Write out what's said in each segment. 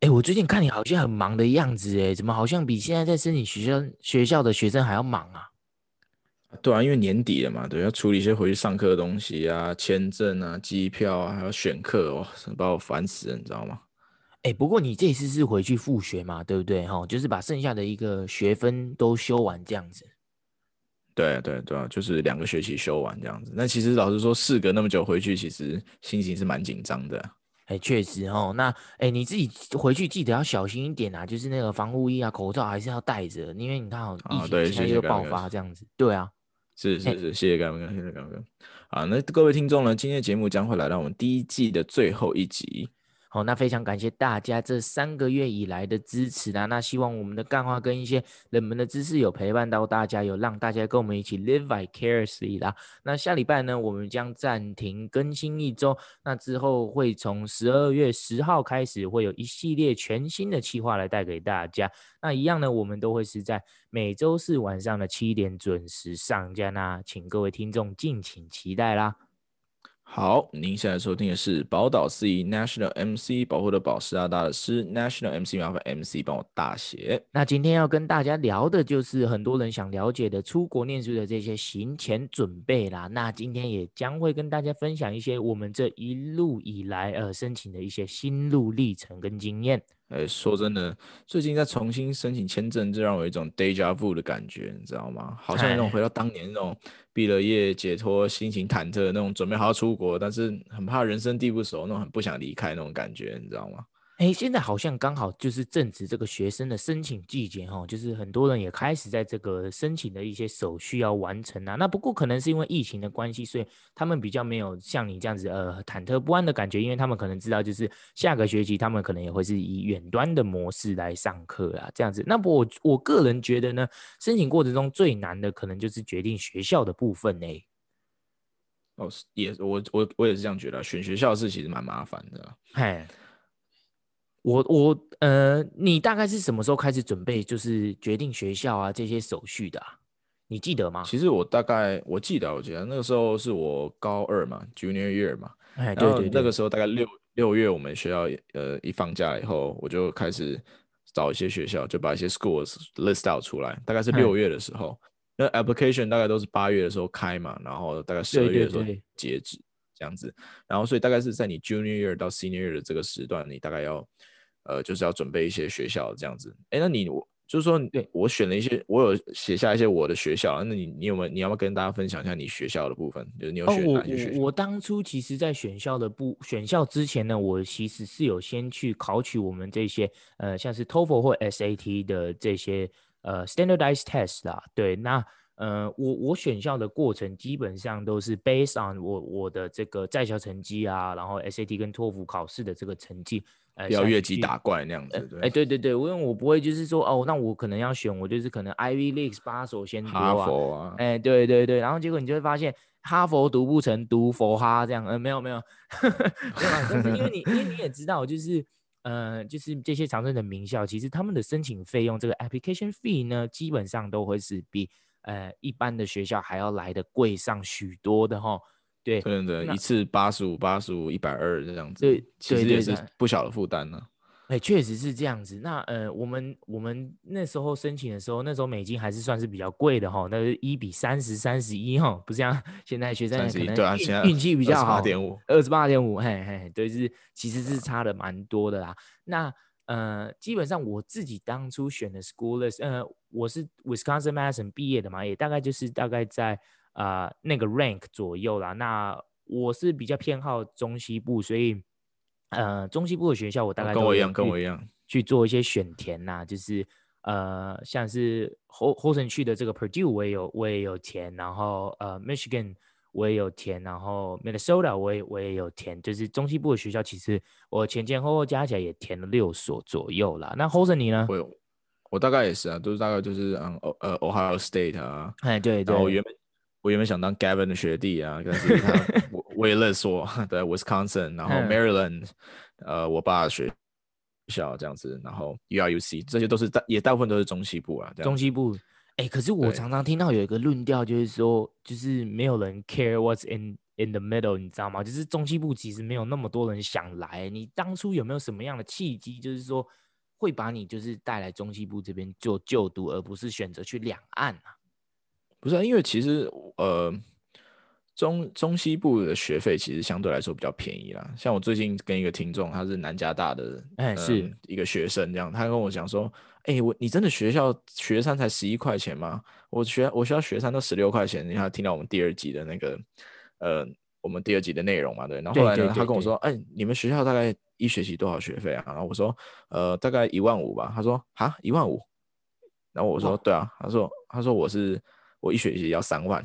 哎，我最近看你好像很忙的样子，哎，怎么好像比现在在申请学校学校的学生还要忙啊？对啊，因为年底了嘛，对，要处理一些回去上课的东西啊，签证啊，机票啊，还要选课，哇，把我烦死了，你知道吗？哎，不过你这次是回去复学嘛，对不对？哈，就是把剩下的一个学分都修完这样子。对啊，对啊，对啊，就是两个学期修完这样子。那其实老实说，事隔那么久回去，其实心情是蛮紧张的。哎，确实哦。那哎，你自己回去记得要小心一点啊，就是那个防护衣啊、口罩还是要戴着，因为你看好疫情现在又爆发这样子。对啊，是是是，谢谢干哥，谢谢干哥。啊，那各位听众呢，今天的节目将会来到我们第一季的最后一集。好，那非常感谢大家这三个月以来的支持啦。那希望我们的干话跟一些冷门的知识有陪伴到大家，有让大家跟我们一起 live vicariously 啦。那下礼拜呢，我们将暂停更新一周。那之后会从十二月十号开始，会有一系列全新的企划来带给大家。那一样呢，我们都会是在每周四晚上的七点准时上架。那请各位听众敬请期待啦。好，您现在收听的是宝岛司仪 National MC 保护的宝师大大的师 National MC 麻烦 MC 帮我大写。那今天要跟大家聊的就是很多人想了解的出国念书的这些行前准备啦。那今天也将会跟大家分享一些我们这一路以来呃申请的一些心路历程跟经验。哎，说真的，最近在重新申请签证，就让我有一种 deja vu 的感觉，你知道吗？好像那种回到当年那种毕了业、解脱、心情忐忑的那种，准备好要出国，但是很怕人生地不熟，那种很不想离开那种感觉，你知道吗？哎，现在好像刚好就是正值这个学生的申请季节哈，就是很多人也开始在这个申请的一些手续要完成啊。那不过可能是因为疫情的关系，所以他们比较没有像你这样子呃忐忑不安的感觉，因为他们可能知道就是下个学期他们可能也会是以远端的模式来上课啊，这样子。那我我个人觉得呢，申请过程中最难的可能就是决定学校的部分呢。哦，也我我我也是这样觉得，选学校的事其实蛮麻烦的。嘿。我我呃，你大概是什么时候开始准备，就是决定学校啊这些手续的啊？你记得吗？其实我大概我记得，我记得那个时候是我高二嘛，Junior Year 嘛。哎，对对对。那个时候大概六六月，我们学校呃一放假以后，我就开始找一些学校，就把一些 schools list out 出来。大概是六月的时候，那 application 大概都是八月的时候开嘛，然后大概十二月的时候截止这样子。然后所以大概是在你 Junior Year 到 Senior Year 的这个时段，你大概要。呃，就是要准备一些学校这样子。哎，那你我就是说，对我选了一些，我有写下一些我的学校。那你你有没有你要不要跟大家分享一下你学校的部分？就是你有选哪些学校？哦，我我当初其实，在选校的部选校之前呢，我其实是有先去考取我们这些呃，像是 TOEFL 或 SAT 的这些呃 standardized test 啦。对，那呃，我我选校的过程基本上都是 based on 我我的这个在校成绩啊，然后 SAT 跟托福考试的这个成绩。不要越级打怪那样子，对，哎，对对对，因为我不会就是说，哦，那我可能要选，我就是可能 Ivy League 八所先读啊，哈佛啊，哎，对对对，然后结果你就会发现，哈佛读不成，读佛哈这样，呃，没有没有，是因为你因为你也知道，就是呃，就是这些常春的名校，其实他们的申请费用这个 application fee 呢，基本上都会是比呃一般的学校还要来的贵上许多的哈。对，对对，一次八十五、八十五、一百二这样子，对，其实也是不小的负担呢。哎，确实是这样子。那呃，我们我们那时候申请的时候，那时候美金还是算是比较贵的哈，那是一比三十、三十一哈，不像 现在学生可能运气比较好，二十八点五，二十八点五，嘿嘿，对，是其实是差的蛮多的啦。那呃，基本上我自己当初选的 school list，呃，我是 Wisconsin Madison 毕业的嘛，也大概就是大概在。啊、呃，那个 rank 左右啦。那我是比较偏好中西部，所以呃，中西部的学校我大概跟我一样，跟我一样去做一些选填呐，就是呃，像是 Houston 去的这个 Purdue 我也有我也有填，然后呃 Michigan 我也有填，然后 Minnesota 我也我也有填，就是中西部的学校，其实我前前后后加起来也填了六所左右啦。那 Houston 你呢？我我大概也是啊，都是大概就是嗯呃 Ohio State 啊，哎对对，然后原本。我原本想当 Gavin 的学弟啊，但是他为了说在 Wisconsin，然后 Maryland，呃，我爸学校这样子，然后 U R U C，这些都是大也大部分都是中西部啊。中西部，哎、欸，可是我常常听到有一个论调，就是说，就是没有人 care what's in in the middle，你知道吗？就是中西部其实没有那么多人想来。你当初有没有什么样的契机，就是说会把你就是带来中西部这边做就读，而不是选择去两岸啊？不是啊，因为其实呃。中中西部的学费其实相对来说比较便宜啦。像我最近跟一个听众，他是南加大的，哎、欸，是、嗯、一个学生这样，他跟我讲说，哎、欸，我你真的学校学餐才十一块钱吗？我学我学校学餐都十六块钱。你看听到我们第二集的那个，呃，我们第二集的内容嘛，对。然后后来呢，他跟我说，哎、欸，你们学校大概一学期多少学费啊？然后我说，呃，大概一万五吧。他说，哈，一万五。然后我说，对啊。他说，他说我是我一学期要三万。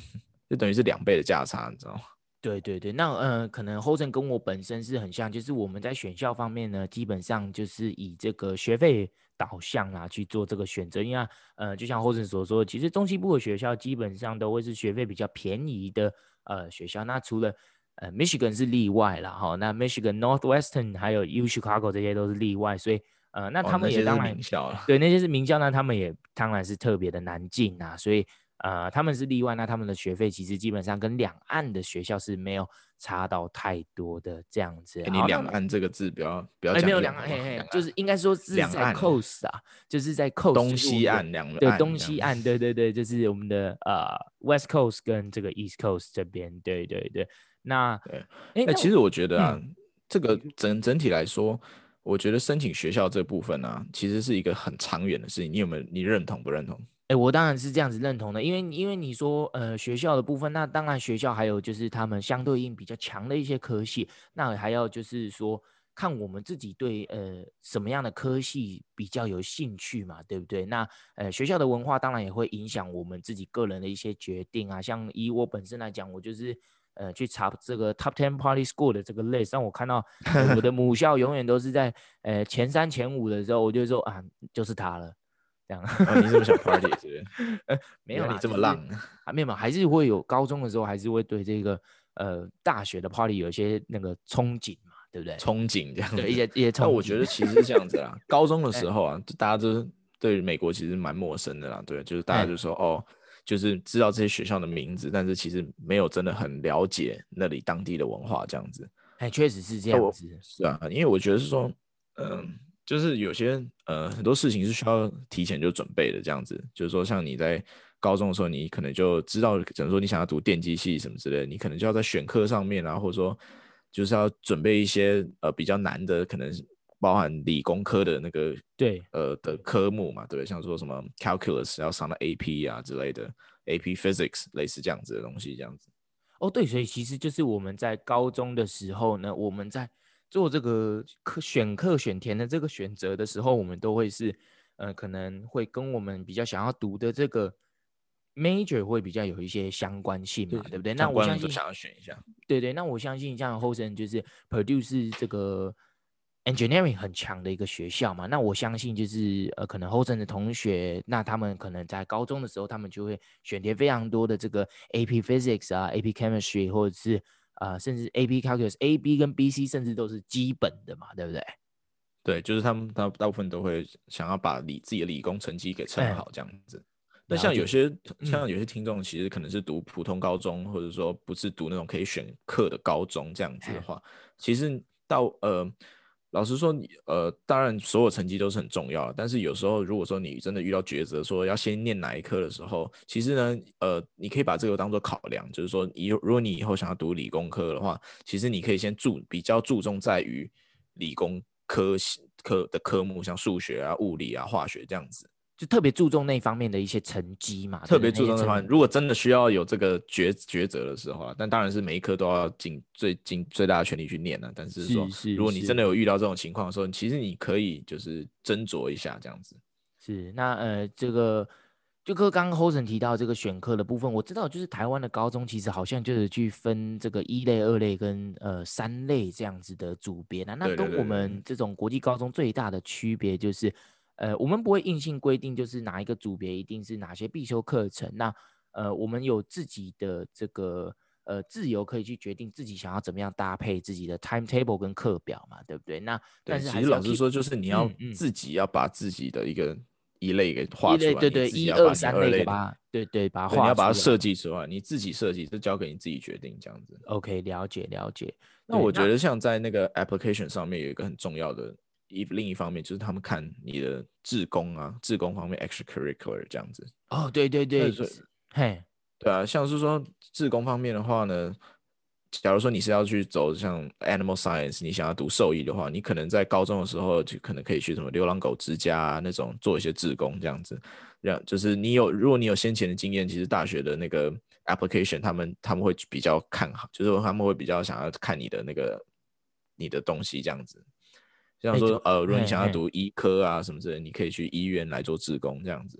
就等于是两倍的价差，你知道吗？对对对，那呃，可能 Hosen 跟我本身是很像，就是我们在选校方面呢，基本上就是以这个学费导向啊去做这个选择。因为呃，就像 Hosen 所说，其实中西部的学校基本上都会是学费比较便宜的呃学校。那除了呃 Michigan 是例外了哈，那 Michigan Northwestern 还有 U Chicago 这些都是例外，所以呃，那他们也当然、哦、名校对那些是名校，那他们也当然是特别的难进啊，所以。呃，他们是例外，那他们的学费其实基本上跟两岸的学校是没有差到太多的这样子。你两岸这个字不要不要讲、欸，没有两岸，嘿嘿，就是应该说是在 coast 啊，就是在 coast 东西岸两岸，对东西岸，对对对，就是我们的呃 West Coast 跟这个 East Coast 这边，对对对。那对，哎、欸，其实我觉得啊，嗯、这个整整体来说，我觉得申请学校这部分啊，其实是一个很长远的事情。你有没有你认同不认同？哎，我当然是这样子认同的，因为因为你说呃学校的部分，那当然学校还有就是他们相对应比较强的一些科系，那还要就是说看我们自己对呃什么样的科系比较有兴趣嘛，对不对？那呃学校的文化当然也会影响我们自己个人的一些决定啊。像以我本身来讲，我就是呃去查这个 Top Ten Party School 的这个 list，让我看到我的母校永远都是在呃前三前五的时候，我就说啊就是它了。这样、哦，你这么想 party 是不是？呃，没有你这么浪，啊没有嘛？还是会有高中的时候，还是会对这个呃大学的 party 有一些那个憧憬嘛，对不对？憧憬这样子，对一些一些憧我觉得其实是这样子啦。高中的时候啊，就大家都对美国其实蛮陌生的啦，对，就是大家就说哦，就是知道这些学校的名字，但是其实没有真的很了解那里当地的文化这样子。哎，确实是这样子。是啊，因为我觉得是说，嗯、呃。就是有些呃很多事情是需要提前就准备的，这样子。就是说，像你在高中的时候，你可能就知道，假如说你想要读电机系什么之类的，你可能就要在选课上面啊，或者说就是要准备一些呃比较难的，可能包含理工科的那个对呃的科目嘛，对不对？像说什么 calculus 要上到 AP 啊之类的，AP physics 类似这样子的东西，这样子。哦，对，所以其实就是我们在高中的时候呢，我们在。做这个课选课选填的这个选择的时候，我们都会是，呃，可能会跟我们比较想要读的这个 major 会比较有一些相关性嘛，对，不对？那我相信想要选一下，对对。那我相信像 Hosen 就是 Purdue 是这个 engineering 很强的一个学校嘛，那我相信就是呃，可能 Hosen 的同学，那他们可能在高中的时候，他们就会选填非常多的这个 AP Physics 啊，AP Chemistry 或者是。啊、呃，甚至 A B calculus A B 跟 B C 甚至都是基本的嘛，对不对？对，就是他们大大部分都会想要把理自己的理工成绩给撑好这样子。那、哎、像有些像有些听众其实可能是读普通高中，嗯、或者说不是读那种可以选课的高中这样子的话，哎、其实到呃。老实说，你呃，当然所有成绩都是很重要的，但是有时候如果说你真的遇到抉择，说要先念哪一科的时候，其实呢，呃，你可以把这个当做考量，就是说，以如果你以后想要读理工科的话，其实你可以先注比较注重在于理工科科的科目，像数学啊、物理啊、化学这样子。就特别注重那方面的一些成绩嘛，特别注重那方面。如果真的需要有这个抉抉择的时候啊，但当然是每一科都要尽最尽最大的全力去念了啊。但是说，如果你真的有遇到这种情况的时候，其实你可以就是斟酌一下这样子。是，那呃，这个就跟刚刚 Hosen 提到这个选课的部分，我知道就是台湾的高中其实好像就是去分这个一类、二类跟呃三类这样子的组别啊。那跟我们这种国际高中最大的区别就是。呃，我们不会硬性规定，就是哪一个组别一定是哪些必修课程。那呃，我们有自己的这个呃自由，可以去决定自己想要怎么样搭配自己的 timetable 跟课表嘛，对不对？那但是，其实老实说，就是你要自己要把自己的一个、嗯、一类给画出来，对对，一二三类吧，对对，把它画，你要把它设计出来，你自己设计，这交给你自己决定，这样子。OK，了解了解。那我觉得像在那个 application 上面有一个很重要的一另一方面，就是他们看你的志工啊，志工方面 extracurricular 这样子。哦，对对对，嘿，对啊，像是说志工方面的话呢。假如说你是要去走像 animal science，你想要读兽医的话，你可能在高中的时候就可能可以去什么流浪狗之家啊那种做一些志工这样子，让就是你有如果你有先前的经验，其实大学的那个 application 他们他们会比较看好，就是他们会比较想要看你的那个你的东西这样子，像说呃如果你想要读医科啊什么之类，你可以去医院来做志工这样子。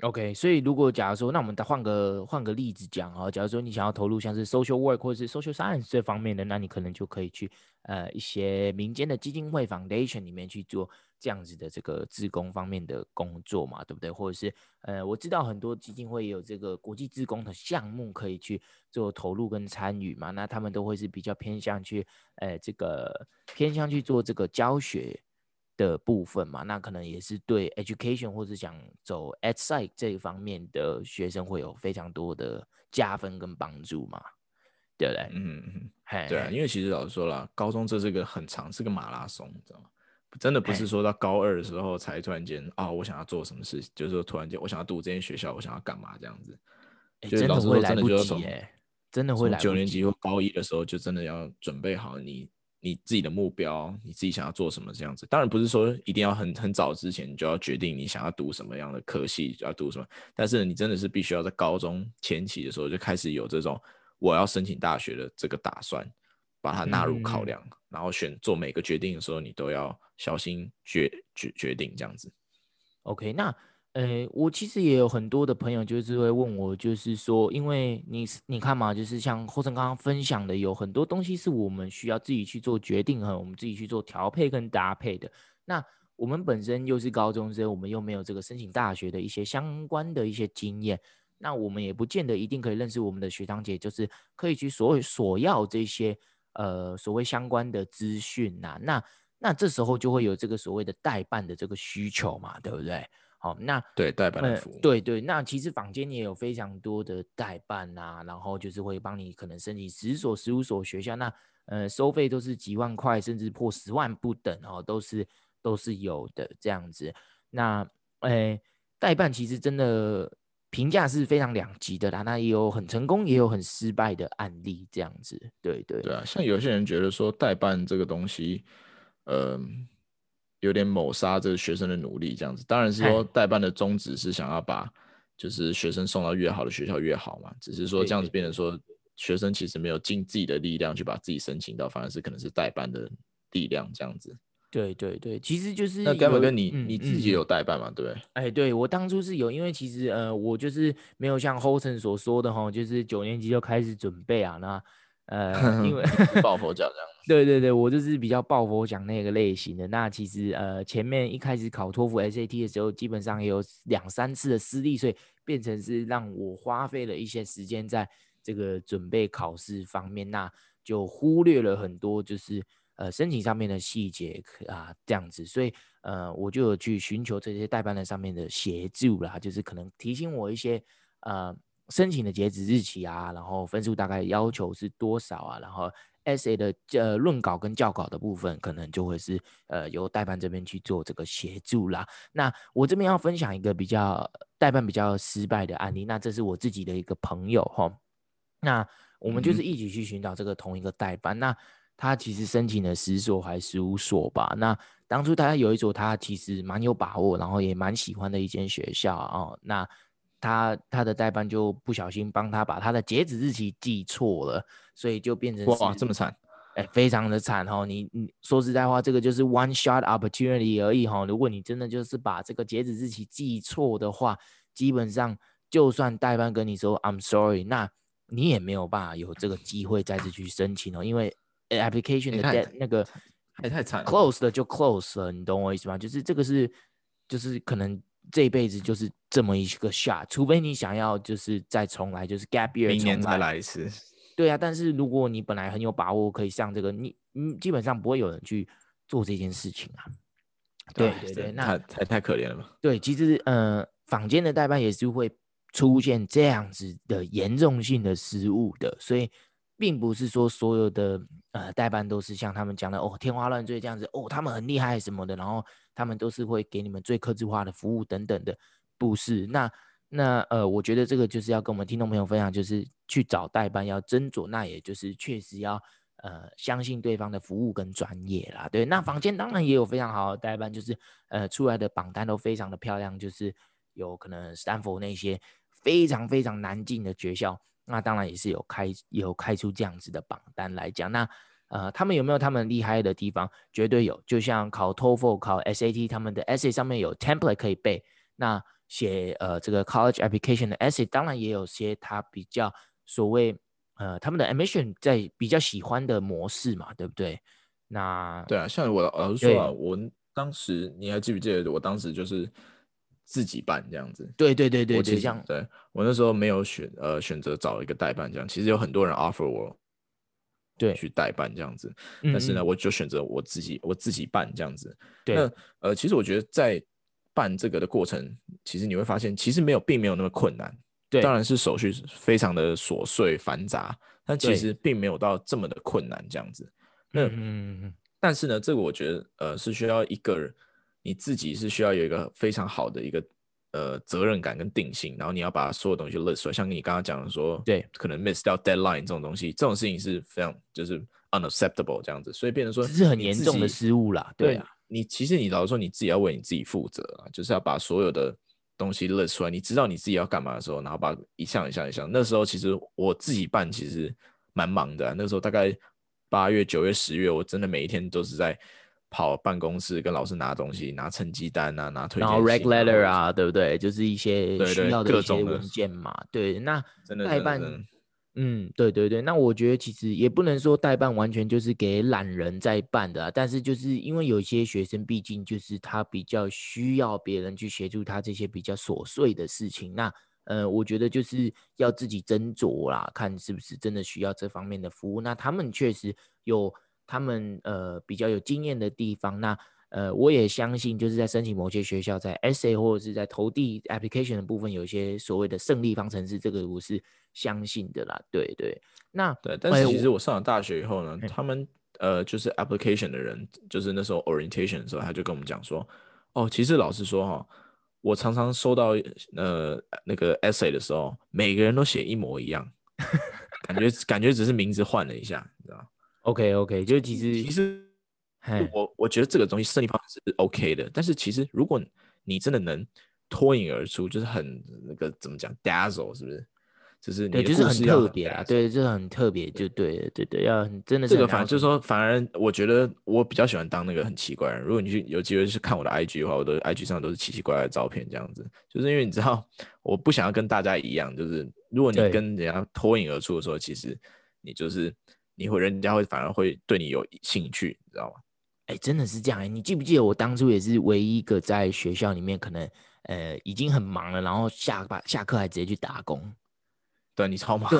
OK，所以如果假如说，那我们再换个换个例子讲哦，假如说你想要投入像是 social work 或者是 social science 这方面的，那你可能就可以去呃一些民间的基金会 foundation 里面去做这样子的这个志工方面的工作嘛，对不对？或者是呃我知道很多基金会也有这个国际志工的项目可以去做投入跟参与嘛，那他们都会是比较偏向去呃这个偏向去做这个教学。的部分嘛，那可能也是对 education 或者想走 at side 这一方面的学生会有非常多的加分跟帮助嘛，对不对？嗯对啊，因为其实老实说了，高中这是个很长，是个马拉松，你知道吗？真的不是说到高二的时候才突然间啊、哦，我想要做什么事，就是说突然间我想要读这间学校，我想要干嘛这样子，真的会来不及哎，真的会来。九年级或高一的时候就真的要准备好你。你自己的目标，你自己想要做什么这样子，当然不是说一定要很很早之前你就要决定你想要读什么样的科系，就要读什么。但是你真的是必须要在高中前期的时候就开始有这种我要申请大学的这个打算，把它纳入考量，嗯、然后选做每个决定的时候，你都要小心决决决定这样子。OK，那。呃，我其实也有很多的朋友，就是会问我，就是说，因为你你看嘛，就是像后生刚刚分享的，有很多东西是我们需要自己去做决定和我们自己去做调配跟搭配的。那我们本身又是高中生，我们又没有这个申请大学的一些相关的一些经验，那我们也不见得一定可以认识我们的学长姐，就是可以去所谓索要这些呃所谓相关的资讯呐。那那这时候就会有这个所谓的代办的这个需求嘛，对不对？好，那对代办的服务，呃，对对，那其实坊间也有非常多的代办啊，然后就是会帮你可能申请十所、十五所学校，那呃收费都是几万块，甚至破十万不等哦，都是都是有的这样子。那呃代办其实真的评价是非常两极的啦，那也有很成功，也有很失败的案例这样子。对对对啊，像有些人觉得说代办这个东西，嗯、呃。有点抹杀这个学生的努力，这样子。当然是说代办的宗旨是想要把，就是学生送到越好的学校越好嘛。只是说这样子变成说，学生其实没有尽自己的力量去把自己申请到，反而是可能是代办的力量这样子。对对对，其实就是那该不跟你、嗯、你自己有代办嘛？对不对？哎，对我当初是有，因为其实呃，我就是没有像 Holton 所说的哈，就是九年级就开始准备啊，那。呃，因为 抱佛脚这样，对对对，我就是比较抱佛脚那个类型的。那其实呃，前面一开始考托福 SAT 的时候，基本上也有两三次的失利，所以变成是让我花费了一些时间在这个准备考试方面，那就忽略了很多就是呃申请上面的细节啊这样子，所以呃我就有去寻求这些代办的上面的协助啦，就是可能提醒我一些呃。申请的截止日期啊，然后分数大概要求是多少啊？然后 essay 的呃论稿跟校稿的部分，可能就会是呃由代办这边去做这个协助啦。那我这边要分享一个比较代办比较失败的案例，那这是我自己的一个朋友哈。那我们就是一起去寻找这个同一个代办，嗯、那他其实申请了十所还是十五所吧？那当初他有一所他其实蛮有把握，然后也蛮喜欢的一间学校哦。那他他的代办就不小心帮他把他的截止日期记错了，所以就变成哇这么惨，哎、欸，非常的惨哈！你你说实在话，这个就是 one shot opportunity 而已哈。如果你真的就是把这个截止日期记错的话，基本上就算代办跟你说 I'm sorry，那你也没有办法有这个机会再次去申请哦，因为 application 的 dead 那个还太惨，close 了就 close 了，你懂我意思吗？就是这个是就是可能。这一辈子就是这么一个 shot，除非你想要就是再重来，就是 gap year，明年再来一次。对啊，但是如果你本来很有把握可以上这个，你嗯，基本上不会有人去做这件事情啊。对对对，那太太可怜了嘛。对，其实呃，坊间的代办也是会出现这样子的严重性的失误的，所以并不是说所有的呃代班都是像他们讲的哦天花乱坠这样子哦，他们很厉害什么的，然后他们都是会给你们最克制化的服务等等的，不是那。那呃，我觉得这个就是要跟我们听众朋友分享，就是去找代班要斟酌，那也就是确实要呃相信对方的服务跟专业啦。对，那坊间当然也有非常好的代班，就是呃出来的榜单都非常的漂亮，就是有可能斯坦福那些非常非常难进的学校，那当然也是有开有开出这样子的榜单来讲。那呃，他们有没有他们厉害的地方？绝对有，就像考 TOEFL、考 SAT，他们的 essay 上面有 template 可以背。那写呃这个 college application 的 essay，当然也有些他比较所谓呃他们的 admission 在比较喜欢的模式嘛，对不对？那对啊，像我老实说啊，我当时你还记不记得？我当时就是自己办这样子。对对对对对，这样。对我那时候没有选呃选择找一个代办这样，其实有很多人 offer 我对去代办这样子，但是呢，嗯嗯我就选择我自己我自己办这样子。对，那呃其实我觉得在办这个的过程，其实你会发现，其实没有，并没有那么困难。对，当然是手续非常的琐碎繁杂，但其实并没有到这么的困难这样子。那嗯，但是呢，这个我觉得，呃，是需要一个人你自己是需要有一个非常好的一个呃责任感跟定性，然后你要把所有东西 list 出来。像你刚刚讲的说，对，可能 miss 掉 deadline 这种东西，这种事情是非常就是 unacceptable 这样子，所以变成说这是很严重的失误啦。对啊。你其实你老实说，你自己要为你自己负责啊，就是要把所有的东西 list 出来。你知道你自己要干嘛的时候，然后把一项一项一项。那时候其实我自己办其实蛮忙的啊，那时候大概八月、九月、十月，我真的每一天都是在跑办公室跟老师拿东西，拿成绩单啊，拿推荐信啊，然后 reg letter 啊，对不对？就是一些需要的一些文件嘛。对，对，那代办。嗯，对对对，那我觉得其实也不能说代办完全就是给懒人在办的啊，但是就是因为有些学生毕竟就是他比较需要别人去协助他这些比较琐碎的事情，那呃，我觉得就是要自己斟酌啦，看是不是真的需要这方面的服务。那他们确实有他们呃比较有经验的地方，那。呃，我也相信，就是在申请某些学校，在 essay 或者是在投递 application 的部分，有一些所谓的胜利方程式，这个我是相信的啦。对对，那对，但是其实我上了大学以后呢，欸、他们呃，就是 application 的人，就是那时候 orientation 的时候，他就跟我们讲说，哦，其实老实说哈，我常常收到呃那个 essay 的时候，每个人都写一模一样，感觉感觉只是名字换了一下，你知道？OK OK，就是其实其实。我我觉得这个东西胜利方式是 OK 的，但是其实如果你真的能脱颖而出，就是很那个怎么讲，dazzle 是不是？就是你就是很特别啊，对，就是很特别，就对对对，对，要真的是这个，反正就是说，反而我觉得我比较喜欢当那个很奇怪的人。如果你去有机会去看我的 IG 的话，我的 IG 上都是奇奇怪怪的照片，这样子，就是因为你知道，我不想要跟大家一样，就是如果你跟人家脱颖而出的时候，其实你就是你会人家会反而会对你有兴趣，你知道吗？哎，真的是这样哎！你记不记得我当初也是唯一一个在学校里面可能呃已经很忙了，然后下班下课还直接去打工。对，你超忙，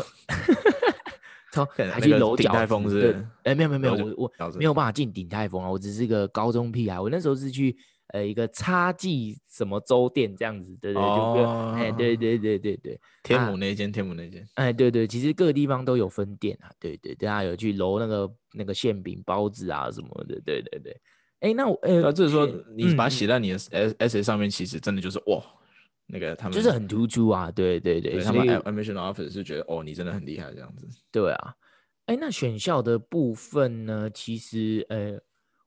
超还去楼顶泰丰是？哎，没有没有没有，我我没有办法进顶泰丰啊，我只是个高中屁孩。我那时候是去。呃，一个差记什么粥店这样子，对对，哦、就哎，对对对对对，天母那间，啊、天母那间，哎，对对，其实各个地方都有分店啊，对对，大家有去揉那个那个馅饼包子啊什么的，对对对。哎，那我呃，就是说你把它写在你的 S S A 上面，其实真的就是哇，那个他们就是很突出啊，对对对，他们 admission office 是觉得哦，你真的很厉害这样子。对啊，哎，那选校的部分呢，其实呃。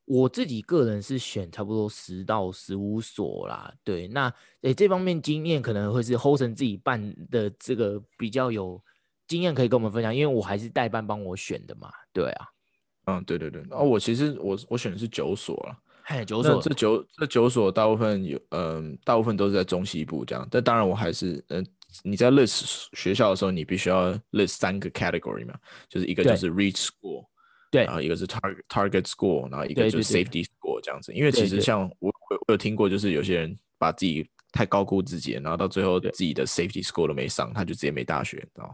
我自己个人是选差不多十到十五所啦，对，那诶、欸、这方面经验可能会是 Hosen 自己办的这个比较有经验可以跟我们分享，因为我还是代办帮我选的嘛，对啊，嗯，对对对，啊，我其实我我选的是九所了，嘿，九所，这九这九所大部分有，嗯、呃，大部分都是在中西部这样，但当然我还是，嗯、呃，你在 list 学校的时候，你必须要 list 三个 category 嘛，就是一个就是 reach school。对，然后一个是 target target score，然后一个就是 safety score 这样子。因为其实像我我我有听过，就是有些人把自己太高估自己，然后到最后自己的 safety score 都没上，他就直接没大学，知道吗？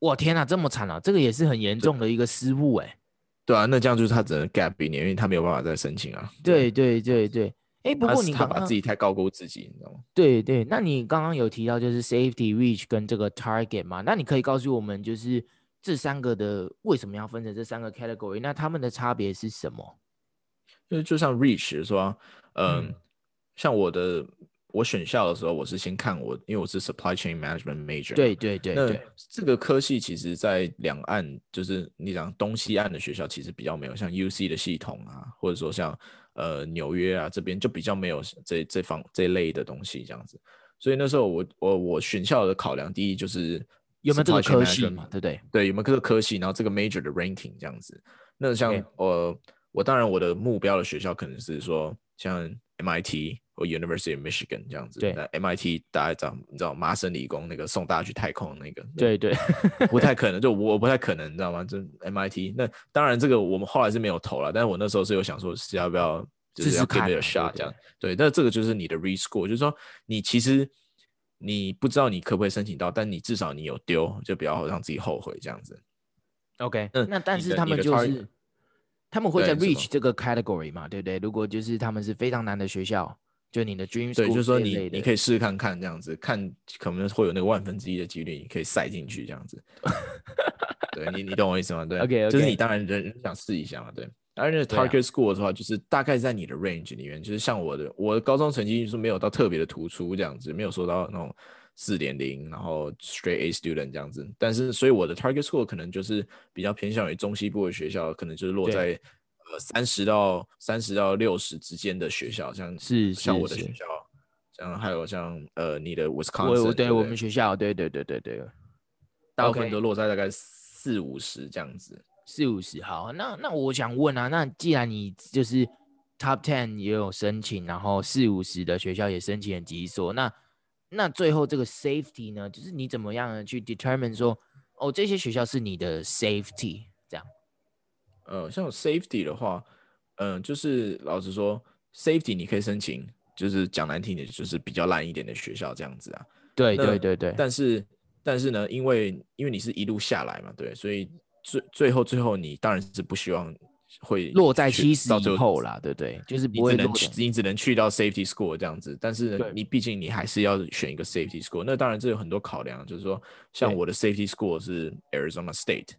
哇天哪，这么惨啊！这个也是很严重的一个失误哎。对啊，那这样就是他只能 gap 一年，因为他没有办法再申请啊。对对对对，哎，不过你他把自己太高估自己，你知道吗？对对，那你刚刚有提到就是 safety reach 跟这个 target 嘛？那你可以告诉我们，就是这三个的为什么要分成这三个 category？那他们的差别是什么？因为就像 reach 说，呃、嗯，像我的我选校的时候，我是先看我，因为我是 supply chain management major。对对对，这个科系其实在两岸，就是你讲东西岸的学校，其实比较没有像 UC 的系统啊，或者说像。呃，纽约啊，这边就比较没有这这方这类的东西这样子，所以那时候我我我选校的考量，第一就是有没有这个科系嘛，对不对？对，有没有这个科系，然后这个 major 的 ranking 这样子。那像.呃、我当然我的目标的学校可能是说像 MIT 或 University of Michigan 这样子。对，那 MIT 大家知道，你知道麻省理工那个送大家去太空那个，对对，不太可能，就我不太可能，你知道吗？就 MIT，那当然这个我们后来是没有投了，但是我那时候是有想说是要不要就是要 give it a shot 这样，对，但这个就是你的 rescore，就是说你其实你不知道你可不可以申请到，但你至少你有丢，就不要让自己后悔这样子。OK，那但是他们就是他们会在 reach 这个 category 嘛，对不对？如果就是他们是非常难的学校。就你的 dream school，对，就是说你你可以试试看看这样子，看可能会有那个万分之一的几率，你可以塞进去这样子。对你，你懂我意思吗？对，OK，, okay. 就是你当然人想试一下嘛，对。而且 target school 的话，就是大概在你的 range 里面，就是像我的我的高中成绩就是没有到特别的突出这样子，没有说到那种四点零，然后 straight A student 这样子。但是所以我的 target school 可能就是比较偏向于中西部的学校，可能就是落在。呃，三十到三十到六十之间的学校，像是像我的学校，像还有像呃你的 Wisconsin，对，对我们学校，对对对对对，大部分都落在大概四五十这样子，四五十。好，那那我想问啊，那既然你就是 Top Ten 也有申请，然后四五十的学校也申请了几所，那那最后这个 Safety 呢，就是你怎么样去 determine 说，哦，这些学校是你的 Safety？这样呃，像 safety 的话，嗯、呃，就是老实说，safety 你可以申请，就是讲难听点，就是比较烂一点的学校这样子啊。对对对对。但是但是呢，因为因为你是一路下来嘛，对，所以最最后最后你当然是不希望会落在七十以后啦，对不对？就是不会你只能去，你只能去到 safety school 这样子。但是你毕竟你还是要选一个 safety school，那当然这有很多考量，就是说，像我的 safety school 是 Arizona State。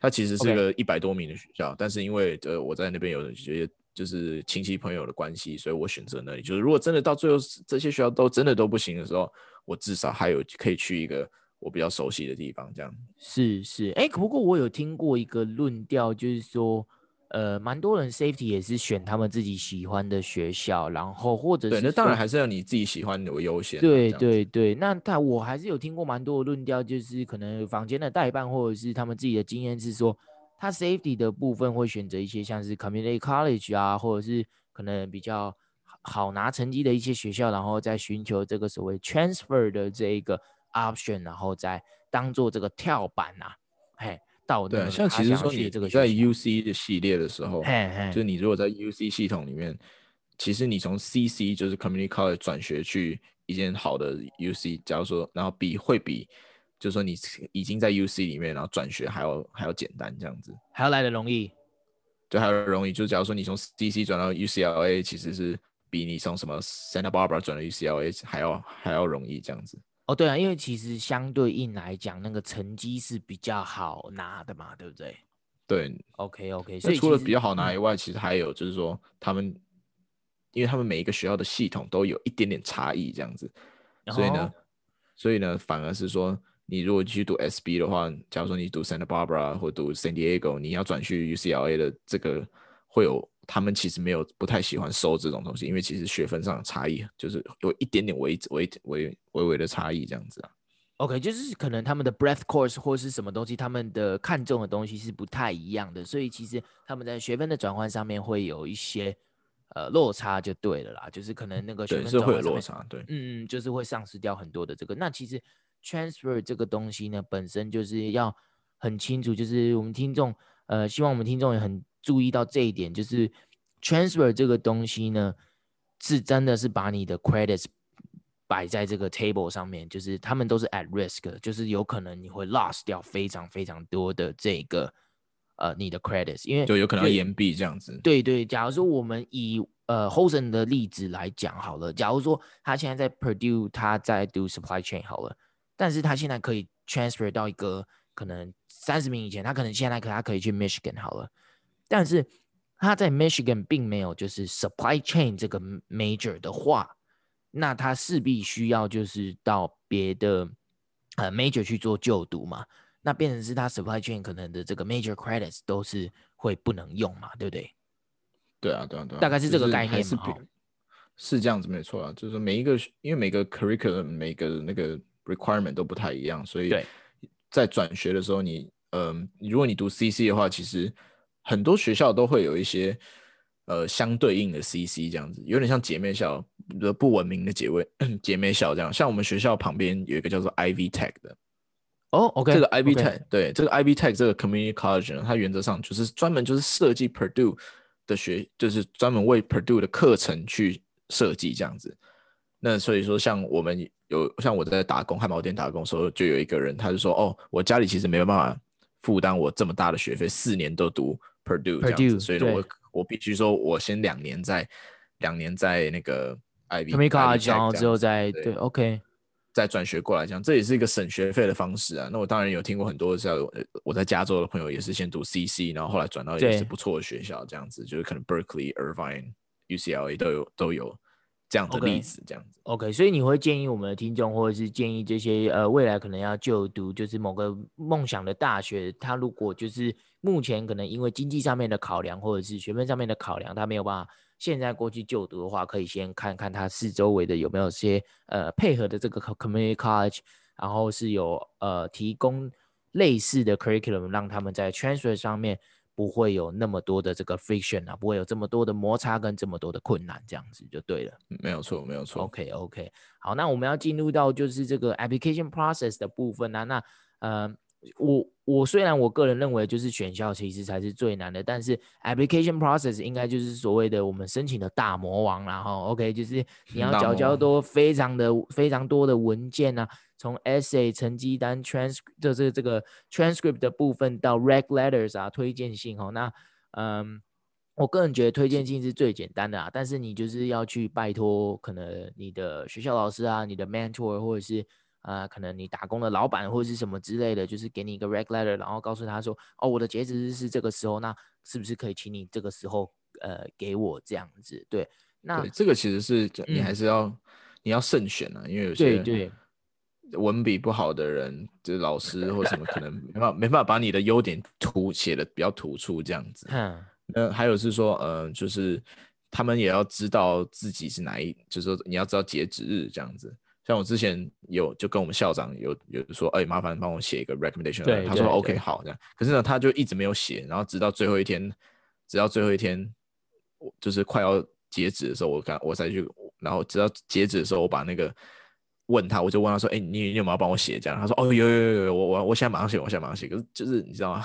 它其实是个一百多名的学校，okay. 但是因为呃我在那边有一些就是亲戚朋友的关系，所以我选择那里。就是如果真的到最后这些学校都真的都不行的时候，我至少还有可以去一个我比较熟悉的地方。这样是是，哎，不过我有听过一个论调，就是说。呃，蛮多人 safety 也是选他们自己喜欢的学校，然后或者是对，那当然还是要你自己喜欢的为优先。对对对，那但我还是有听过蛮多的论调，就是可能房间的代办或者是他们自己的经验是说，他 safety 的部分会选择一些像是 community college 啊，或者是可能比较好拿成绩的一些学校，然后再寻求这个所谓 transfer 的这一个 option，然后再当做这个跳板啊，嘿。到对，像其实说你这个在 UC 的系列的时候，就是你如果在 UC 系统里面，其实你从 CC 就是 Community College 转学去一间好的 UC，假如说，然后比会比，就是说你已经在 UC 里面，然后转学还要还要简单这样子，还要来的容易，对，还要容易。就假如说你从 CC 转到 UCLA，其实是比你从什么 Santa Barbara 转到 UCLA 还要还要容易这样子。哦，对啊，因为其实相对应来讲，那个成绩是比较好拿的嘛，对不对？对，OK OK。所以除了比较好拿以外，其实还有就是说，他们，因为他们每一个学校的系统都有一点点差异，这样子，所以呢，所以呢，反而是说，你如果去读 SB 的话，假如说你读 Santa Barbara 或读 San Diego，你要转去 UCLA 的这个会有。他们其实没有不太喜欢收这种东西，因为其实学分上的差异就是有一点点微微微微微的差异这样子啊。OK，就是可能他们的 breadth course 或是什么东西，他们的看重的东西是不太一样的，所以其实他们在学分的转换上面会有一些呃落差，就对了啦。就是可能那个学分转换会有落差，对，嗯嗯，就是会丧失掉很多的这个。那其实 transfer 这个东西呢，本身就是要很清楚，就是我们听众呃，希望我们听众也很。注意到这一点，就是 transfer 这个东西呢，是真的是把你的 credits 摆在这个 table 上面，就是他们都是 at risk，就是有可能你会 lost 掉非常非常多的这个呃你的 credits，因为就有可能要延毕这样子。对对，假如说我们以呃 Hosen 的例子来讲好了，假如说他现在在 Purdue，他在 do supply chain 好了，但是他现在可以 transfer 到一个可能三十名以前，他可能现在可他可以去 Michigan 好了，但是他在 Michigan 并没有就是 supply chain 这个 major 的话，那他势必需要就是到别的呃 major 去做就读嘛，那变成是他 supply chain 可能的这个 major credits 都是会不能用嘛，对不对？对啊，对啊，对啊，大概是这个概念嘛，是，是这样子没错啊，就是每一个因为每个 curriculum 每个那个 requirement 都不太一样，所以在转学的时候你，你嗯、呃，如果你读 CC 的话，其实很多学校都会有一些呃相对应的 CC 这样子，有点像姐妹校的不文明的姐妹 姐妹校这样，像我们学校旁边有一个叫做 Ivy Tech 的。哦、oh，OK，这个 Ivy Tech. 对这个 Ivy Tech 这个 Community College 呢，它原则上就是专门就是设计 Purdue 的学，就是专门为 Purdue 的课程去设计这样子。那所以说，像我们有像我在打工汉堡店打工的时候，就有一个人，他就说：“哦，我家里其实没有办法负担我这么大的学费，四年都读 Purdue 这样子，Purdue, 所以说我我必须说我先两年在两年在那个 Ivy College，然后之后再对，对 OK。”再转学过来，这样这也是一个省学费的方式啊。那我当然有听过很多像我在加州的朋友，也是先读 CC，然后后来转到一个是不错的学校，这样子就是可能 Berkeley、Irvine、UCLA 都有都有这样的例子，这样子。OK，所以你会建议我们的听众，或者是建议这些呃未来可能要就读就是某个梦想的大学，他如果就是目前可能因为经济上面的考量，或者是学分上面的考量，他没有办法。现在过去就读的话，可以先看看他四周围的有没有些呃配合的这个 community college，然后是有呃提供类似的 curriculum，让他们在 transfer 上面不会有那么多的这个 friction 啊，不会有这么多的摩擦跟这么多的困难，这样子就对了。没有错，没有错。OK OK，好，那我们要进入到就是这个 application process 的部分啊，那呃。我我虽然我个人认为就是选校其实才是最难的，但是 application process 应该就是所谓的我们申请的大魔王，然后 OK 就是 你要缴交多非常的非常多的文件啊，从 essay 成绩单 transcript 就是这个 transcript 的部分到 rec letters 啊推荐信哦，那嗯，我个人觉得推荐信是最简单的啊，但是你就是要去拜托可能你的学校老师啊，你的 mentor 或者是。啊、呃，可能你打工的老板或者是什么之类的，就是给你一个 red letter，然后告诉他说，哦，我的截止日是这个时候，那是不是可以请你这个时候呃给我这样子？对，那对这个其实是你还是要、嗯、你要慎选啊，因为有些对文笔不好的人，就是老师或什么可能没办法没办法把你的优点凸写的比较突出这样子。嗯，那还有是说，呃，就是他们也要知道自己是哪一，就是说你要知道截止日这样子。像我之前有就跟我们校长有有说，哎、欸，麻烦帮我写一个 recommendation。对，他说 OK 好这样。可是呢，他就一直没有写，然后直到最后一天，直到最后一天，就是快要截止的时候，我刚我再去，然后直到截止的时候，我把那个问他，我就问他说，哎、欸，你你有没有帮我写这样？他说，哦，有有有有，我我我现在马上写，我现在马上写。可是就是你知道吗？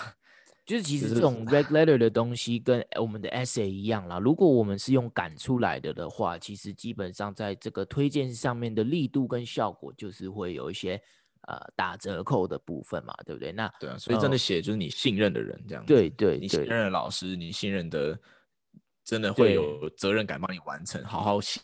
就是其实这种 red letter 的东西跟我们的 essay 一样啦。如果我们是用赶出来的的话，其实基本上在这个推荐上面的力度跟效果，就是会有一些呃打折扣的部分嘛，对不对？那对啊，所以真的写就是你信任的人这样子，对对，你信任的老师，你信任的，真的会有责任感帮你完成，好好写，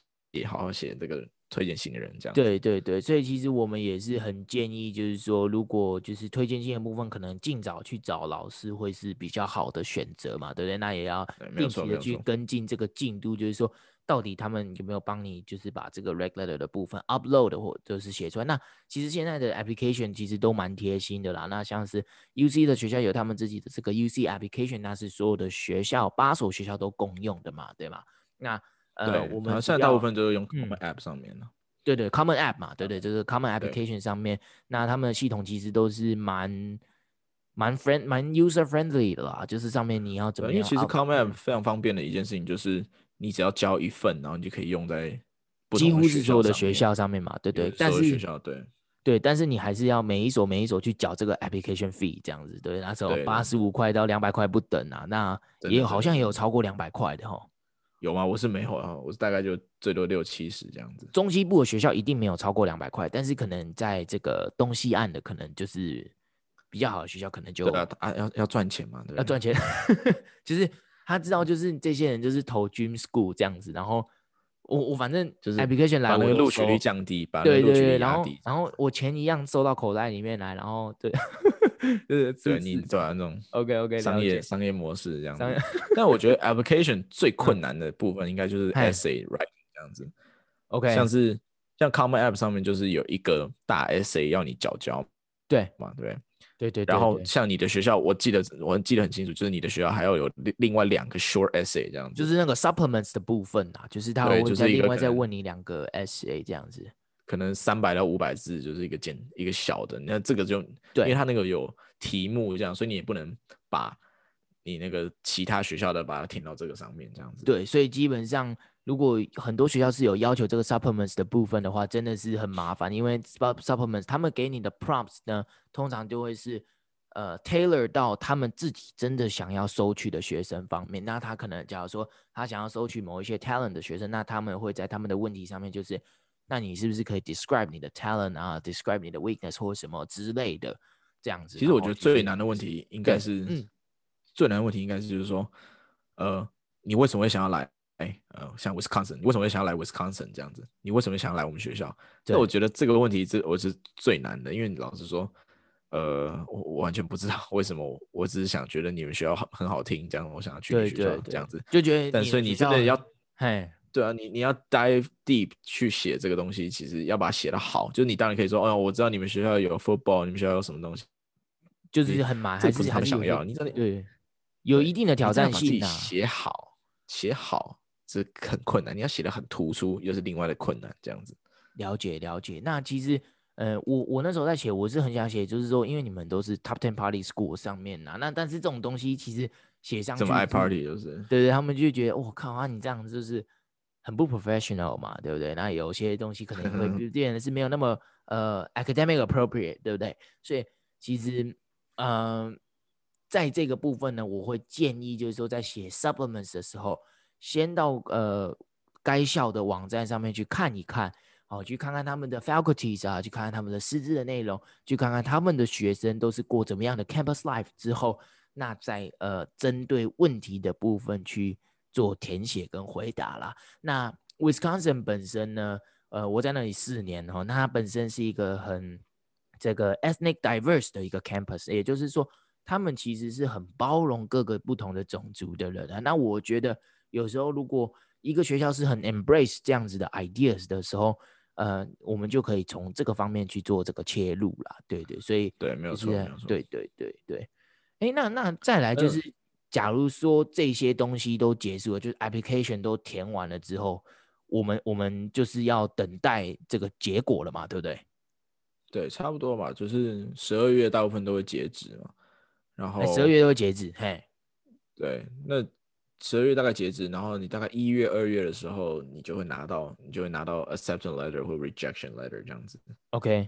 好好写这个。推荐信的人这样，对对对，所以其实我们也是很建议，就是说，如果就是推荐信的部分，可能尽早去找老师会是比较好的选择嘛，对不对？那也要定期的去跟进这个进度，就是说，到底他们有没有帮你，就是把这个 rec letter 的部分 upload 或就是写出来。那其实现在的 application 其实都蛮贴心的啦。那像是 UC 的学校有他们自己的这个 UC application，那是所有的学校八所学校都共用的嘛，对吗？那呃，我们现在大部分都是用 Common App 上面了、嗯。对对，Common App 嘛，对对，就是 Common Application 上面，那他们的系统其实都是蛮蛮 friend 蛮 user friendly 的啦。就是上面你要怎么样？因为其实 Common App 非常方便的一件事情，就是你只要交一份，然后你就可以用在几乎是所有的学校上面嘛。对对，但是学校对对，但是你还是要每一所每一所去缴这个 Application Fee 这样子，对，那时候八十五块到两百块不等啊。那也有好像也有超过两百块的哈。有吗？我是没有啊，我是大概就最多六七十这样子。中西部的学校一定没有超过两百块，但是可能在这个东西岸的，可能就是比较好的学校，可能就啊，啊要要赚钱嘛，对，要赚钱，就是他知道就是这些人就是投 Dream School 这样子，然后我我反正就是 application 来，把那个录取率降低，把对对对，然后然后我钱一样收到口袋里面来，然后对，对对，你走完那种 OK OK 商业商业模式这样子。但我觉得 application 最困难的部分应该就是 essay writing 这样子。OK，像是像 Common App 上面就是有一个大 essay 要你缴交，对嘛对。对对，然后像你的学校，我记得我记得很清楚，就是你的学校还要有另另外两个 short essay 这样子，就是那个 supplements 的部分啊，就是他会再另外再问你两个 essay 这样子，可能三百到五百字就是一个简一个小的，那这个就对，因为他那个有题目这样，所以你也不能把你那个其他学校的把它填到这个上面这样子。对，所以基本上。如果很多学校是有要求这个 supplements 的部分的话，真的是很麻烦，因为 supplements 他们给你的 prompts 呢，通常就会是呃 tailor 到他们自己真的想要收取的学生方面。那他可能假如说他想要收取某一些 talent 的学生，那他们会在他们的问题上面就是，那你是不是可以 describe 你的 talent 啊，describe 你的 weakness 或什么之类的这样子。其实我觉得最难的问题应该是，嗯，最难的问题应该是就是说，呃，你为什么会想要来？哎，呃，像 Wisconsin，你为什么会想要来 Wisconsin 这样子？你为什么想要来我们学校？那我觉得这个问题是我是最难的，因为老实说，呃，我我完全不知道为什么我，我只是想觉得你们学校很很好听，这样我想要去你学校这样子，就觉得。但所以你真的要，嘿，对啊，你你要 dive deep 去写这个东西，其实要把它写得好。就是你当然可以说，哦，我知道你们学校有 football，你们学校有什么东西，就是很麻烦，这不是他们想要。你真的对，有一定的挑战性啊，写好，写好。是很困难，你要写的很突出，又是另外的困难，这样子。了解了解。那其实，呃，我我那时候在写，我是很想写，就是说，因为你们都是 Top Ten Party School 上面呐，那但是这种东西其实写上去，怎么爱 Party 就是，对对，他们就觉得，我、哦、靠啊，你这样子就是很不 professional 嘛，对不对？那有些东西可能会 变得是没有那么呃 academic appropriate，对不对？所以其实，嗯、呃，在这个部分呢，我会建议就是说，在写 supplements 的时候。先到呃该校的网站上面去看一看，哦，去看看他们的 faculties 啊，去看看他们的师资的内容，去看看他们的学生都是过怎么样的 campus life 之后，那在呃针对问题的部分去做填写跟回答啦。那 Wisconsin 本身呢，呃，我在那里四年哦，那它本身是一个很这个 ethnic diverse 的一个 campus，也就是说，他们其实是很包容各个不同的种族的人啊。那我觉得。有时候，如果一个学校是很 embrace 这样子的 ideas 的时候，呃，我们就可以从这个方面去做这个切入啦。对对，所以对，没有错，对对对对。哎，那那再来就是，呃、假如说这些东西都结束了，就是 application 都填完了之后，我们我们就是要等待这个结果了嘛，对不对？对，差不多吧，就是十二月大部分都会截止嘛，然后十二月都会截止，嘿，对，那。十二月大概截止，然后你大概一月、二月的时候，你就会拿到，你就会拿到 acceptance letter 或 rejection letter 这样子。OK，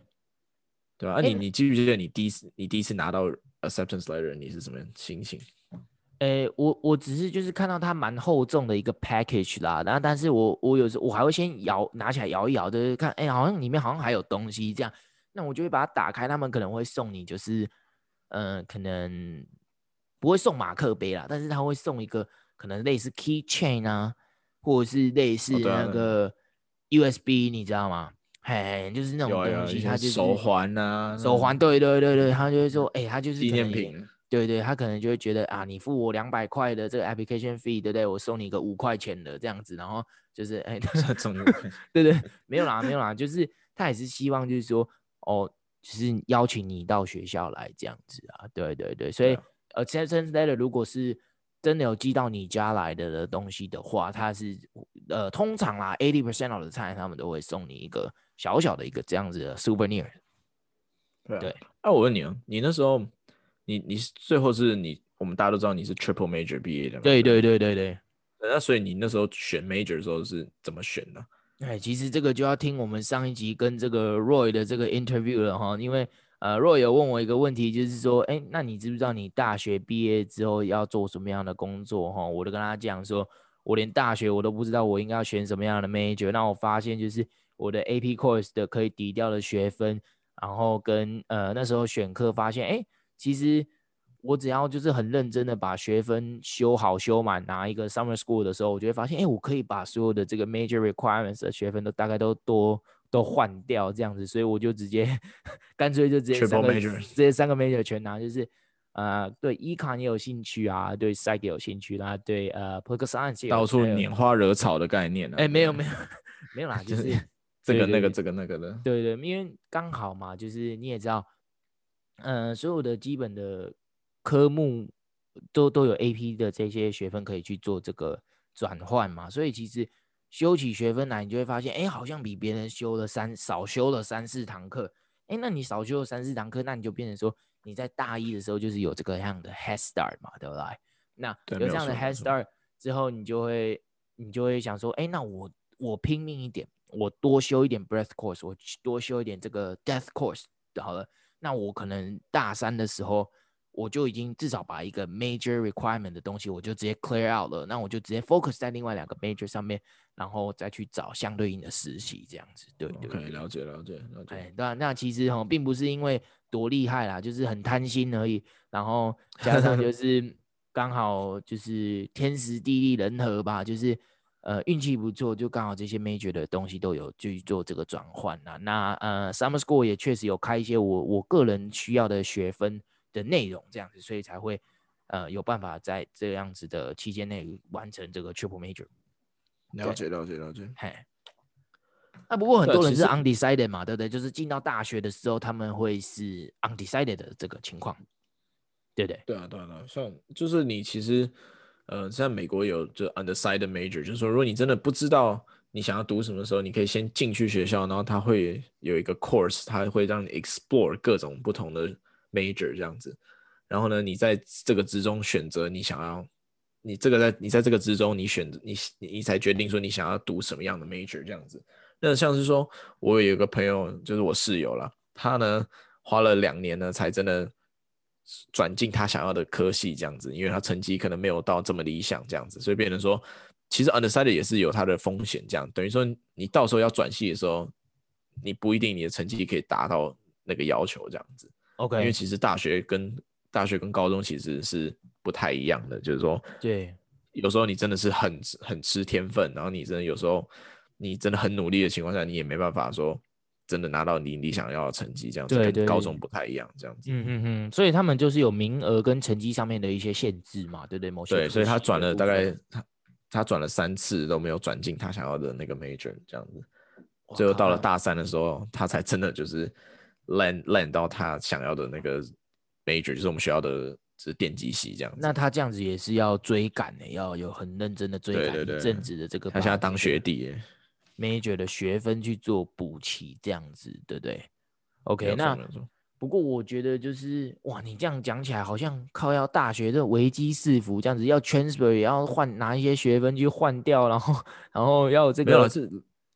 对吧？啊，你你记不记得你第一次你第一次拿到 acceptance letter，你是什么心情？诶，我我只是就是看到它蛮厚重的一个 package 啦，然后但是我我有时候我还会先摇拿起来摇一摇，就是看，哎，好像里面好像还有东西这样，那我就会把它打开，他们可能会送你就是，嗯、呃，可能不会送马克杯啦，但是他会送一个。可能类似 keychain 啊，或者是类似那个 USB，你知道吗？嘿，就是那种东西，它就是手环啊，手环，对对对对，他就会说，哎，他就是纪念品，对对，他可能就会觉得啊，你付我两百块的这个 application fee，对不对？我送你个五块钱的这样子，然后就是哎，对对，没有啦没有啦，就是他也是希望就是说，哦，就是邀请你到学校来这样子啊，对对对，所以呃，acceptance letter 如果是真的有寄到你家来的的东西的话，它是呃，通常啦，eighty percent of the time 他们都会送你一个小小的一个这样子的 souvenir。对对，那、啊、我问你啊，你那时候，你你最后是你，我们大家都知道你是 triple major 毕业的嘛？对对对对对。那所以你那时候选 major 的时候是怎么选的？哎，其实这个就要听我们上一集跟这个 Roy 的这个 interview 了哈，因为。呃，若有问我一个问题，就是说，哎，那你知不知道你大学毕业之后要做什么样的工作？哈，我就跟他讲说，我连大学我都不知道我应该要选什么样的 major。那我发现就是我的 AP course 的可以抵掉的学分，然后跟呃那时候选课发现，哎，其实我只要就是很认真的把学分修好修满，拿一个 summer school 的时候，我就会发现，哎，我可以把所有的这个 major requirements 的学分都大概都多都换掉这样子，所以我就直接干脆就直接三个直接三个 major 全拿，就是呃对 econ 也有兴趣啊，对 psych 也有兴趣啦，对呃 political science 到处拈花惹草的概念呢、啊？哎，没有没有没有啦，就 是这个那个这个那个的，对对，因为刚好嘛，就是你也知道，呃，所有的基本的科目都都有 AP 的这些学分可以去做这个转换嘛，所以其实。修起学分来，你就会发现，哎，好像比别人修了三少修了三四堂课，哎，那你少修了三四堂课，那你就变成说你在大一的时候就是有这个样的 head start 嘛，对不对？那有这样的 head start 之后，你就会你就会想说，哎，那我我拼命一点，我多修一点 breadth course，我多修一点这个 death course，好了，那我可能大三的时候。我就已经至少把一个 major requirement 的东西，我就直接 clear out 了。那我就直接 focus 在另外两个 major 上面，然后再去找相对应的实习，这样子，对对对。了解了解了解。哎，那那其实哈，并不是因为多厉害啦，就是很贪心而已。然后加上就 是刚好就是天时地利人和吧，就是呃运气不错，就刚好这些 major 的东西都有去做这个转换啊。那呃 summer school 也确实有开一些我我个人需要的学分。的内容这样子，所以才会呃有办法在这样子的期间内完成这个 triple major。了解了解了解。嘿，那不过很多人是 undecided 嘛，对不对？就是进到大学的时候，他们会是 undecided 的这个情况，对不对？对啊对啊对啊，像就是你其实呃在美国有就 undecided major，就是说如果你真的不知道你想要读什么时候，你可以先进去学校，然后他会有一个 course，他会让你 explore 各种不同的。major 这样子，然后呢，你在这个之中选择你想要，你这个在你在这个之中你选择你你才决定说你想要读什么样的 major 这样子。那像是说，我有一个朋友就是我室友啦，他呢花了两年呢才真的转进他想要的科系这样子，因为他成绩可能没有到这么理想这样子，所以变成说，其实 undecided 也是有它的风险，这样等于说你到时候要转系的时候，你不一定你的成绩可以达到那个要求这样子。OK，因为其实大学跟大学跟高中其实是不太一样的，就是说，对，有时候你真的是很很吃天分，然后你真的有时候你真的很努力的情况下，你也没办法说真的拿到你你想要的成绩，这样子对，跟高中不太一样，这样子。嗯嗯嗯，所以他们就是有名额跟成绩上面的一些限制嘛，对不对？某些对，所以他转了大概他他转了三次都没有转进他想要的那个 major，这样子，最后到了大三的时候，他才真的就是。land land 到他想要的那个 major，就是我们学校的是电机系这样子。那他这样子也是要追赶的，要有很认真的追赶一阵子的这个。他现在当学弟，major 的学分去做补齐这样子，对不对？OK，那不过我觉得就是哇，你这样讲起来好像靠要大学的危机四伏这样子，要 transfer 也要换拿一些学分去换掉，然后然后要这个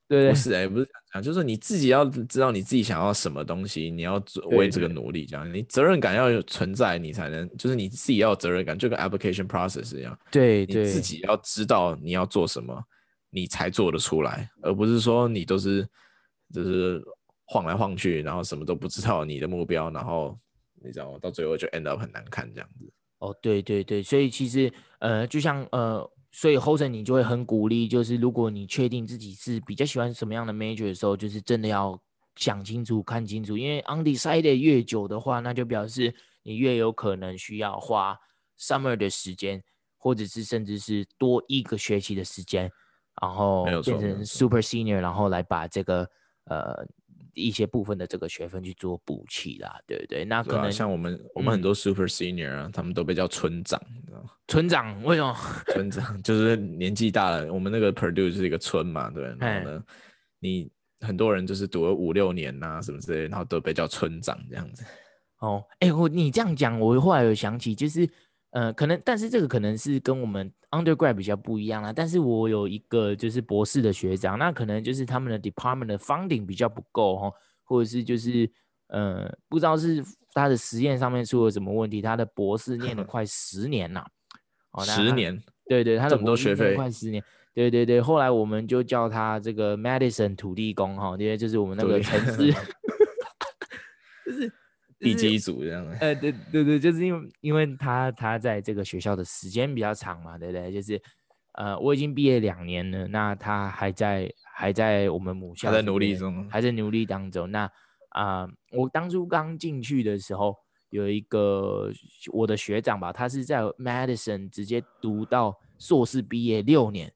对，不是哎、欸，不是讲，就是你自己要知道你自己想要什么东西，你要为这个努力，这样你责任感要有存在，你才能，就是你自己要有责任感，就跟 application process 一样，对，你自己要知道你要做什么，你才做得出来，而不是说你都是就是晃来晃去，然后什么都不知道你的目标，然后你知道吗？到最后就 end up 很难看这样子。哦，对对对，所以其实呃，就像呃。所以后生你就会很鼓励，就是如果你确定自己是比较喜欢什么样的 major 的时候，就是真的要想清楚、看清楚，因为 undecided 越久的话，那就表示你越有可能需要花 summer 的时间，或者是甚至是多一个学期的时间，然后变成 super senior，然后来把这个呃。一些部分的这个学分去做补齐啦，对不对？那可能、啊、像我们，我们很多 super senior 啊，嗯、他们都被叫村长，你知道吗？村长为什么？村长 就是年纪大了。我们那个 Purdue 就是一个村嘛，对。然后呢，你很多人就是读了五六年呐、啊，什么之类，然后都被叫村长这样子。哦，哎，我你这样讲，我后来有想起，就是。呃，可能，但是这个可能是跟我们 undergrad 比较不一样啦。但是我有一个就是博士的学长，那可能就是他们的 department 的 funding 比较不够哈，或者是就是呃，不知道是他的实验上面出了什么问题，他的博士念了 快十年呐。哦，十年？对对，他的博士念了快十年。对对对，后来我们就叫他这个 medicine 土地公哈，因为就是我们那个城市，就是。地基组这样。呃，对对对，就是因为因为他他在这个学校的时间比较长嘛，对不对？就是呃，我已经毕业两年了，那他还在还在我们母校还在努力中，还在努力当中。那啊、呃，我当初刚进去的时候，有一个我的学长吧，他是在 Madison 直接读到硕士毕业六年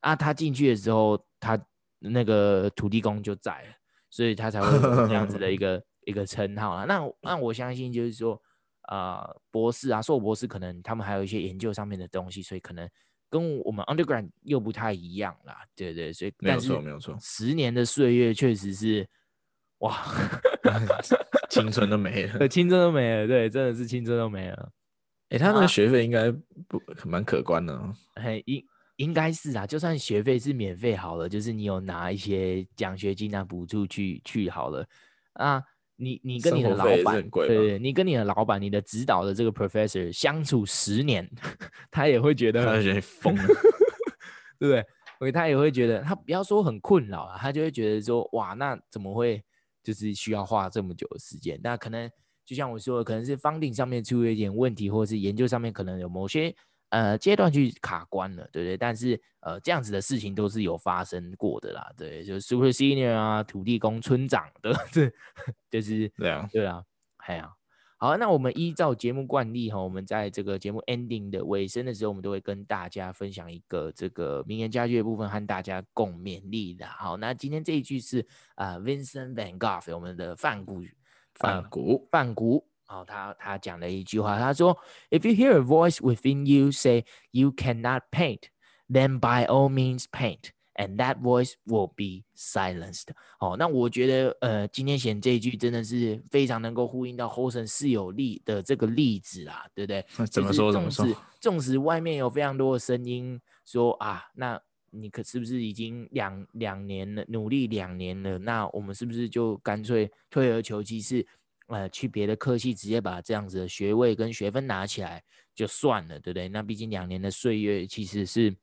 啊，他进去的时候，他那个土地公就在了，所以他才会有这样子的一个一个称号啊。那那我相信就是说，啊、呃，博士啊，硕博士可能他们还有一些研究上面的东西，所以可能跟我们 undergrad 又不太一样啦，对对，所以没有错没有错，十年的岁月确实是。哇，青春都没了，青春都没了，对，真的是青春都没了。哎、欸，他那个学费应该不蛮可观的，哎、啊，应应该是啊，就算学费是免费好了，就是你有拿一些奖学金啊补助去去好了啊，你你跟你的老板，对，对，你跟你的老板，你的指导的这个 professor 相处十年，他也会觉得他觉得疯了，对不对？所以他也会觉得，他不要说很困扰啊，他就会觉得说，哇，那怎么会？就是需要花这么久的时间，那可能就像我说的，可能是 funding 上面出了一点问题，或者是研究上面可能有某些呃阶段去卡关了，对不对？但是呃这样子的事情都是有发生过的啦，对，就是 super senior 啊，土地公村长的，对，就是对啊，对啊，还有。好，那我们依照节目惯例哈，我们在这个节目 ending 的尾声的时候，我们都会跟大家分享一个这个名言佳句的部分，和大家共勉励的。好，那今天这一句是啊、呃、Vincent Van Gogh，我们的范谷，范谷，范谷，好，他他讲了一句话，他说：“If you hear a voice within you say you cannot paint, then by all means paint。” And that voice will be silenced。哦，那我觉得，呃，今天写这一句真的是非常能够呼应到 Hosen 是有力的这个例子啊，对不对？怎么说？怎么说？纵使外面有非常多的声音说啊，那你可是不是已经两两年了，努力两年了？那我们是不是就干脆退而求其次，呃，去别的科系直接把这样子的学位跟学分拿起来就算了，对不对？那毕竟两年的岁月其实是。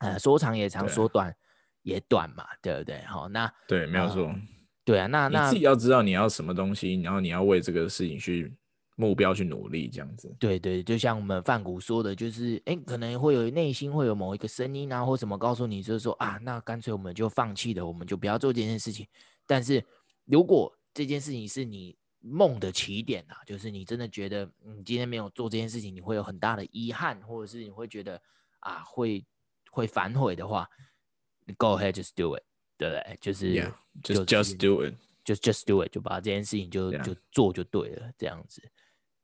呃，说长也长，说短也短嘛，对不对？好，那对，没有错、呃。对啊，那那你自己要知道你要什么东西，然后你要为这个事情去目标去努力，这样子。对对，就像我们范谷说的，就是哎，可能会有内心会有某一个声音啊，或什么告诉你，就是说啊，那干脆我们就放弃了，我们就不要做这件事情。但是如果这件事情是你梦的起点啊，就是你真的觉得你今天没有做这件事情，你会有很大的遗憾，或者是你会觉得啊会。会反悔的话，Go ahead, just do it，对不对？就是 yeah, just just do it，just just do it，就把这件事情就.就做就对了，这样子。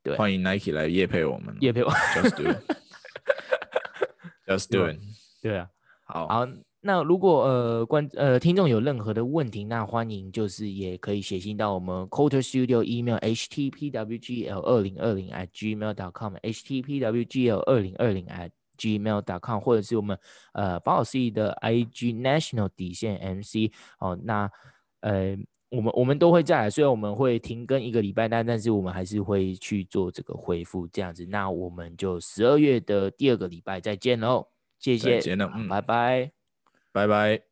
对，欢迎 Nike 来夜配我们，夜配我，just do it，just do it。对啊，好，好。那如果呃观呃听众有任何的问题，那欢迎就是也可以写信到我们 Coder Studio email htpwgl 二零二零 at gmail dot com htpwgl 二零二零 at gmail.com，或者是我们呃保老师的 IG National 底线 MC 哦，那呃我们我们都会再来，虽然我们会停更一个礼拜，但但是我们还是会去做这个回复这样子。那我们就十二月的第二个礼拜再见喽，谢谢，再见了，嗯，拜拜，拜拜。